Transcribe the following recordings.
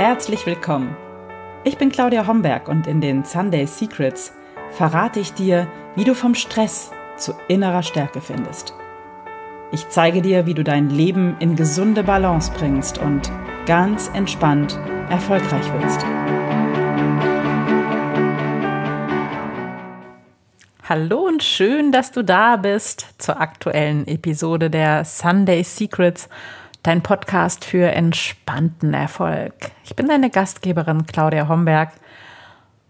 Herzlich willkommen. Ich bin Claudia Homberg und in den Sunday Secrets verrate ich dir, wie du vom Stress zu innerer Stärke findest. Ich zeige dir, wie du dein Leben in gesunde Balance bringst und ganz entspannt erfolgreich wirst. Hallo und schön, dass du da bist zur aktuellen Episode der Sunday Secrets, dein Podcast für entspannten Erfolg. Ich bin deine Gastgeberin Claudia Homberg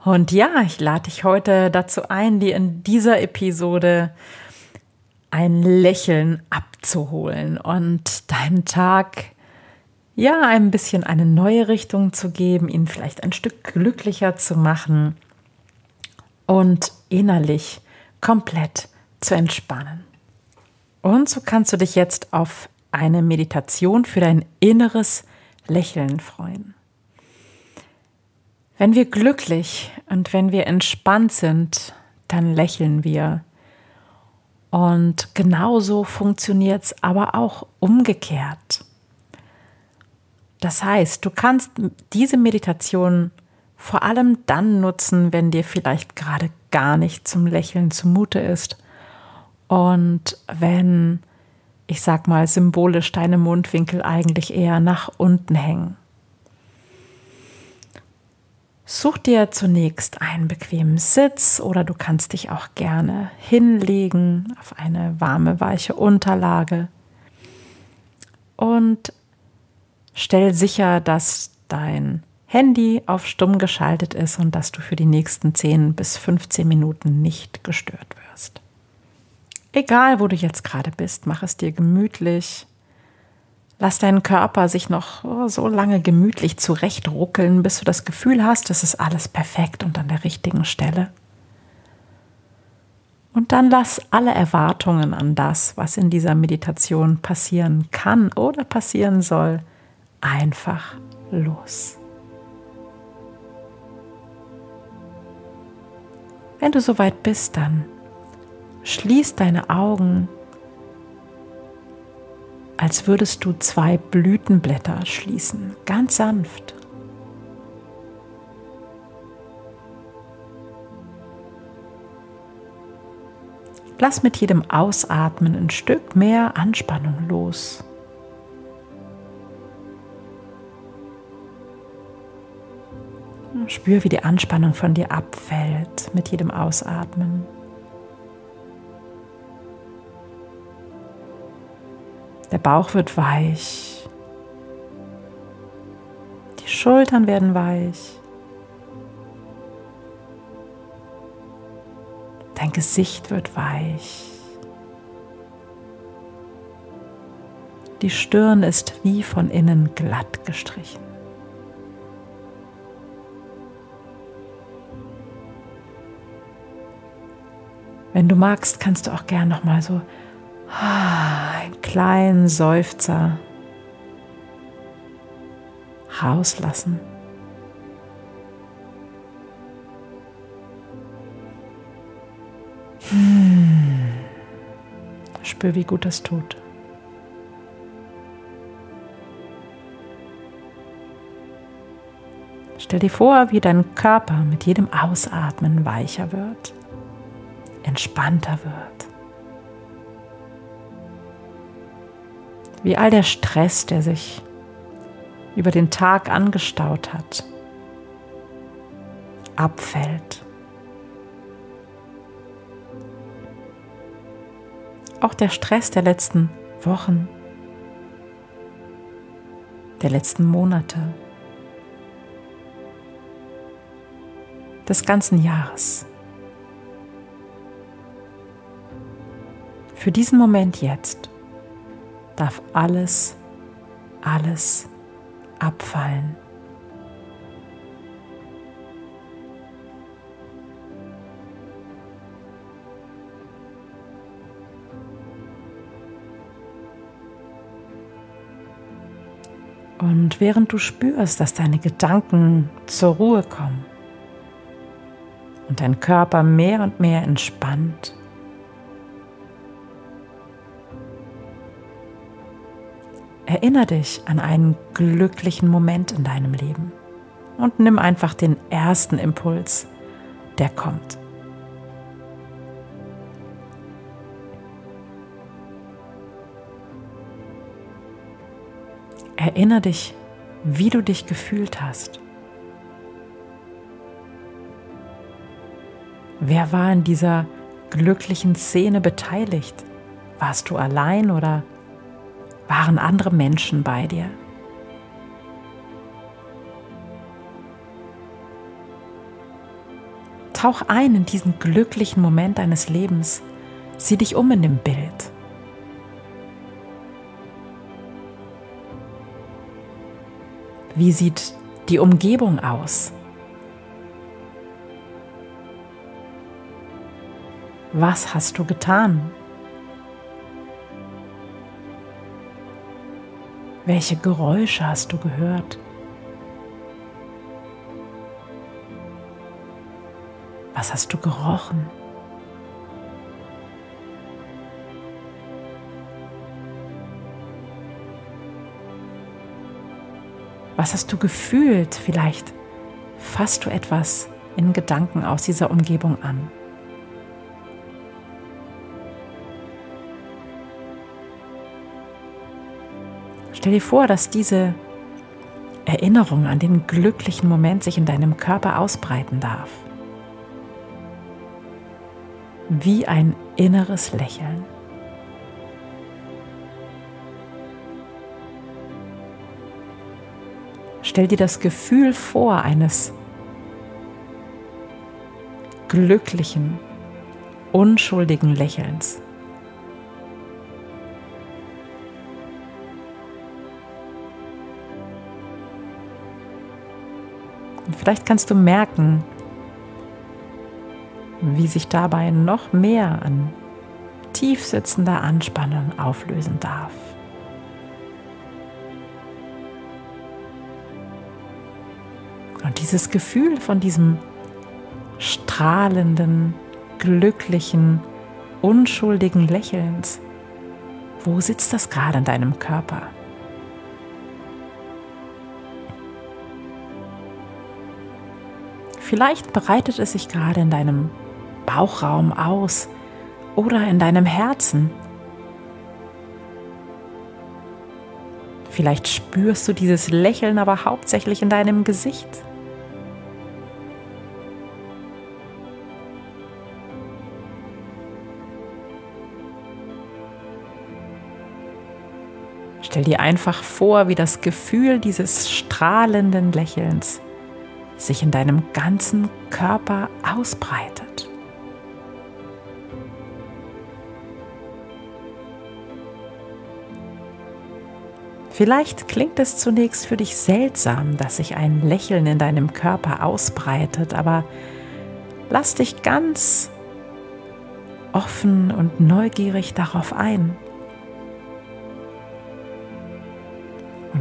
und ja, ich lade dich heute dazu ein, dir in dieser Episode ein Lächeln abzuholen und deinen Tag ja ein bisschen eine neue Richtung zu geben, ihn vielleicht ein Stück glücklicher zu machen und innerlich komplett zu entspannen. Und so kannst du dich jetzt auf eine Meditation für dein inneres Lächeln freuen. Wenn wir glücklich und wenn wir entspannt sind, dann lächeln wir. Und genauso funktioniert es aber auch umgekehrt. Das heißt, du kannst diese Meditation vor allem dann nutzen, wenn dir vielleicht gerade gar nicht zum Lächeln zumute ist und wenn, ich sag mal, symbolisch deine Mundwinkel eigentlich eher nach unten hängen. Such dir zunächst einen bequemen Sitz oder du kannst dich auch gerne hinlegen auf eine warme, weiche Unterlage und stell sicher, dass dein Handy auf stumm geschaltet ist und dass du für die nächsten 10 bis 15 Minuten nicht gestört wirst. Egal, wo du jetzt gerade bist, mach es dir gemütlich. Lass deinen Körper sich noch oh, so lange gemütlich zurechtruckeln, bis du das Gefühl hast, es ist alles perfekt und an der richtigen Stelle. Und dann lass alle Erwartungen an das, was in dieser Meditation passieren kann oder passieren soll, einfach los. Wenn du soweit bist, dann schließ deine Augen, als würdest du zwei Blütenblätter schließen, ganz sanft. Lass mit jedem Ausatmen ein Stück mehr Anspannung los. Spür, wie die Anspannung von dir abfällt mit jedem Ausatmen. Der Bauch wird weich. Die Schultern werden weich. Dein Gesicht wird weich. Die Stirn ist wie von innen glatt gestrichen. Wenn du magst, kannst du auch gern noch mal so ah, kleinen Seufzer rauslassen. Hm. Spür, wie gut das tut. Stell dir vor, wie dein Körper mit jedem Ausatmen weicher wird entspannter wird. Wie all der Stress, der sich über den Tag angestaut hat, abfällt. Auch der Stress der letzten Wochen, der letzten Monate, des ganzen Jahres. Für diesen Moment jetzt darf alles, alles abfallen. Und während du spürst, dass deine Gedanken zur Ruhe kommen und dein Körper mehr und mehr entspannt, Erinnere dich an einen glücklichen Moment in deinem Leben. und nimm einfach den ersten Impuls, der kommt. Erinnere dich, wie du dich gefühlt hast. Wer war in dieser glücklichen Szene beteiligt? Warst du allein oder waren andere Menschen bei dir? Tauch ein in diesen glücklichen Moment deines Lebens. Sieh dich um in dem Bild. Wie sieht die Umgebung aus? Was hast du getan? Welche Geräusche hast du gehört? Was hast du gerochen? Was hast du gefühlt? Vielleicht fasst du etwas in Gedanken aus dieser Umgebung an. Stell dir vor, dass diese Erinnerung an den glücklichen Moment sich in deinem Körper ausbreiten darf. Wie ein inneres Lächeln. Stell dir das Gefühl vor eines glücklichen, unschuldigen Lächelns. Vielleicht kannst du merken, wie sich dabei noch mehr an tiefsitzender Anspannung auflösen darf. Und dieses Gefühl von diesem strahlenden, glücklichen, unschuldigen Lächelns, wo sitzt das gerade in deinem Körper? Vielleicht breitet es sich gerade in deinem Bauchraum aus oder in deinem Herzen. Vielleicht spürst du dieses Lächeln aber hauptsächlich in deinem Gesicht. Stell dir einfach vor, wie das Gefühl dieses strahlenden Lächelns sich in deinem ganzen Körper ausbreitet. Vielleicht klingt es zunächst für dich seltsam, dass sich ein Lächeln in deinem Körper ausbreitet, aber lass dich ganz offen und neugierig darauf ein.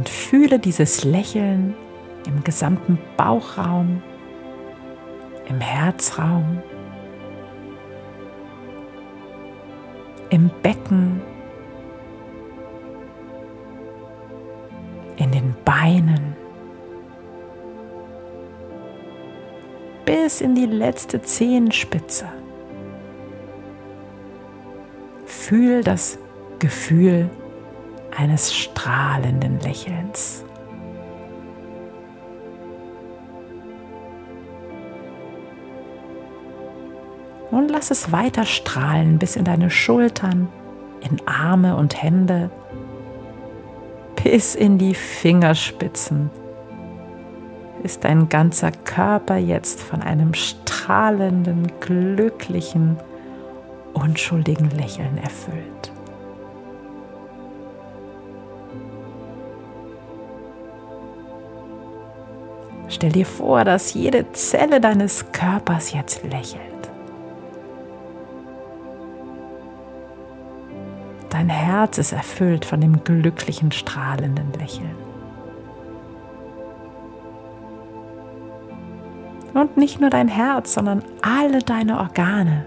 und fühle dieses Lächeln im gesamten Bauchraum, im Herzraum, im Becken, in den Beinen, bis in die letzte Zehenspitze. Fühl das Gefühl eines strahlenden Lächelns. Und lass es weiter strahlen bis in deine Schultern, in Arme und Hände, bis in die Fingerspitzen. Ist dein ganzer Körper jetzt von einem strahlenden, glücklichen, unschuldigen Lächeln erfüllt. Stell dir vor, dass jede Zelle deines Körpers jetzt lächelt. Dein Herz ist erfüllt von dem glücklichen, strahlenden Lächeln. Und nicht nur dein Herz, sondern alle deine Organe.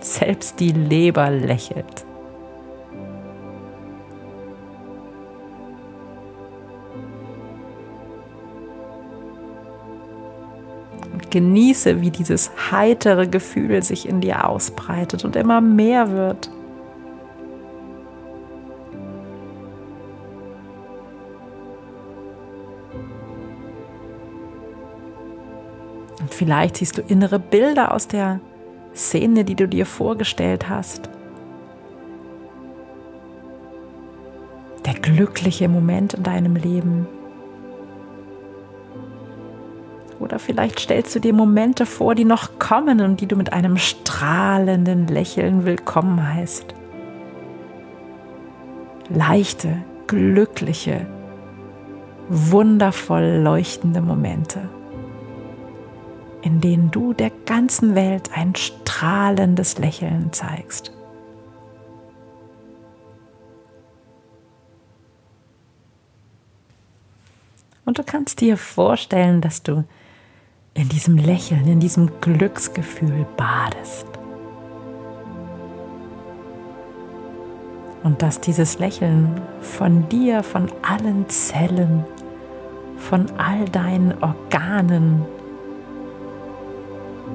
Selbst die Leber lächelt. genieße, wie dieses heitere Gefühl sich in dir ausbreitet und immer mehr wird. Vielleicht siehst du innere Bilder aus der Szene, die du dir vorgestellt hast. Der glückliche Moment in deinem Leben. Oder vielleicht stellst du dir Momente vor, die noch kommen und die du mit einem strahlenden Lächeln willkommen heißt. Leichte, glückliche, wundervoll leuchtende Momente in denen du der ganzen Welt ein strahlendes Lächeln zeigst. Und du kannst dir vorstellen, dass du in diesem Lächeln, in diesem Glücksgefühl badest. Und dass dieses Lächeln von dir, von allen Zellen, von all deinen Organen,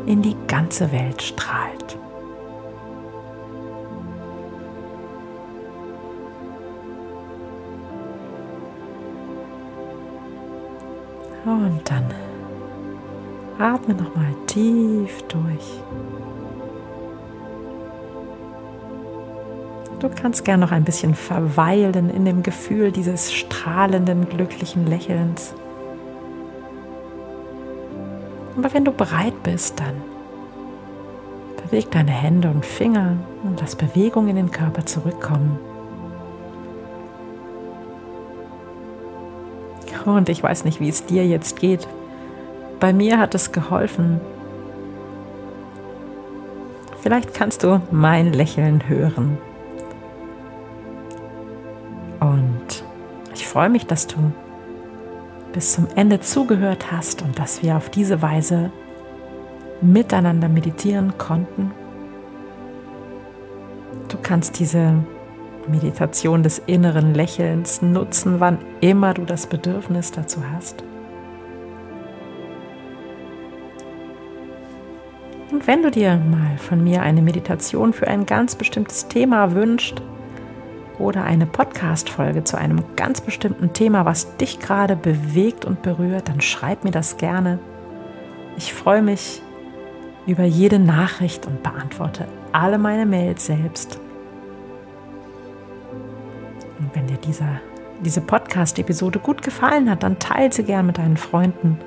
in die ganze Welt strahlt. Und dann atme nochmal tief durch. Du kannst gern noch ein bisschen verweilen in dem Gefühl dieses strahlenden, glücklichen Lächelns. Aber wenn du bereit bist, dann beweg deine Hände und Finger und lass Bewegung in den Körper zurückkommen. Und ich weiß nicht, wie es dir jetzt geht. Bei mir hat es geholfen. Vielleicht kannst du mein Lächeln hören. Und ich freue mich, dass du bis zum Ende zugehört hast und dass wir auf diese Weise miteinander meditieren konnten. Du kannst diese Meditation des inneren Lächelns nutzen, wann immer du das Bedürfnis dazu hast. Und wenn du dir mal von mir eine Meditation für ein ganz bestimmtes Thema wünschst, oder eine Podcast-Folge zu einem ganz bestimmten Thema, was dich gerade bewegt und berührt, dann schreib mir das gerne. Ich freue mich über jede Nachricht und beantworte alle meine Mails selbst. Und wenn dir dieser, diese Podcast-Episode gut gefallen hat, dann teile sie gern mit deinen Freunden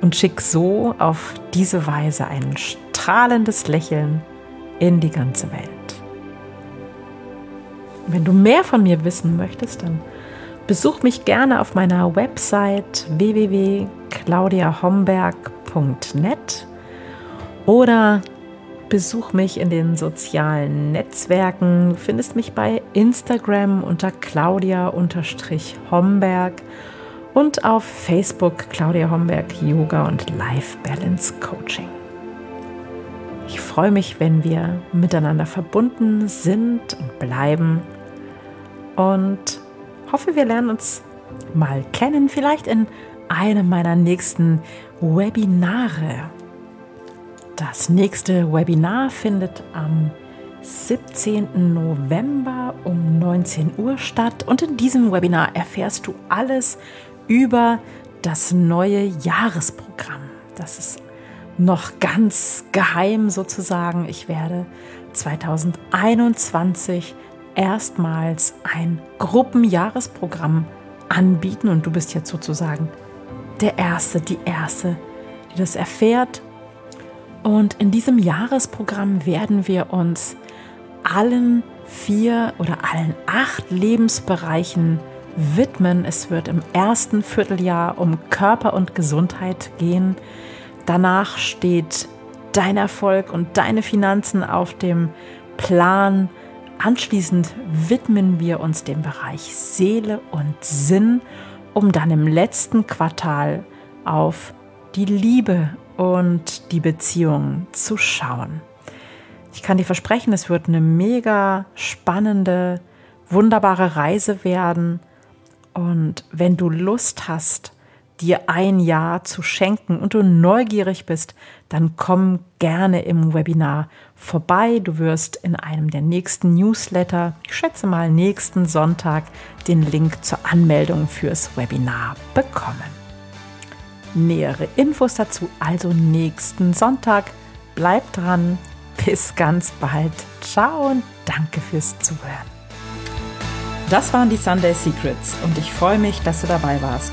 und schick so auf diese Weise ein strahlendes Lächeln in die ganze Welt. Wenn du mehr von mir wissen möchtest, dann besuch mich gerne auf meiner Website www.claudiahomberg.net oder besuch mich in den sozialen Netzwerken. Du findest mich bei Instagram unter Claudia-Homberg und auf Facebook Claudia Homberg Yoga und Life Balance Coaching. Ich freue mich, wenn wir miteinander verbunden sind und bleiben und hoffe, wir lernen uns mal kennen, vielleicht in einem meiner nächsten Webinare. Das nächste Webinar findet am 17. November um 19 Uhr statt und in diesem Webinar erfährst du alles über das neue Jahresprogramm. Das ist noch ganz geheim sozusagen. Ich werde 2021 erstmals ein Gruppenjahresprogramm anbieten und du bist jetzt sozusagen der Erste, die Erste, die das erfährt. Und in diesem Jahresprogramm werden wir uns allen vier oder allen acht Lebensbereichen widmen. Es wird im ersten Vierteljahr um Körper und Gesundheit gehen. Danach steht dein Erfolg und deine Finanzen auf dem Plan Anschließend widmen wir uns dem Bereich Seele und Sinn, um dann im letzten Quartal auf die Liebe und die Beziehung zu schauen. Ich kann dir versprechen, es wird eine mega spannende, wunderbare Reise werden. Und wenn du Lust hast, dir ein Jahr zu schenken und du neugierig bist, dann komm gerne im Webinar vorbei. Du wirst in einem der nächsten Newsletter, ich schätze mal nächsten Sonntag, den Link zur Anmeldung fürs Webinar bekommen. Nähere Infos dazu also nächsten Sonntag. Bleib dran. Bis ganz bald. Ciao und danke fürs Zuhören. Das waren die Sunday Secrets und ich freue mich, dass du dabei warst.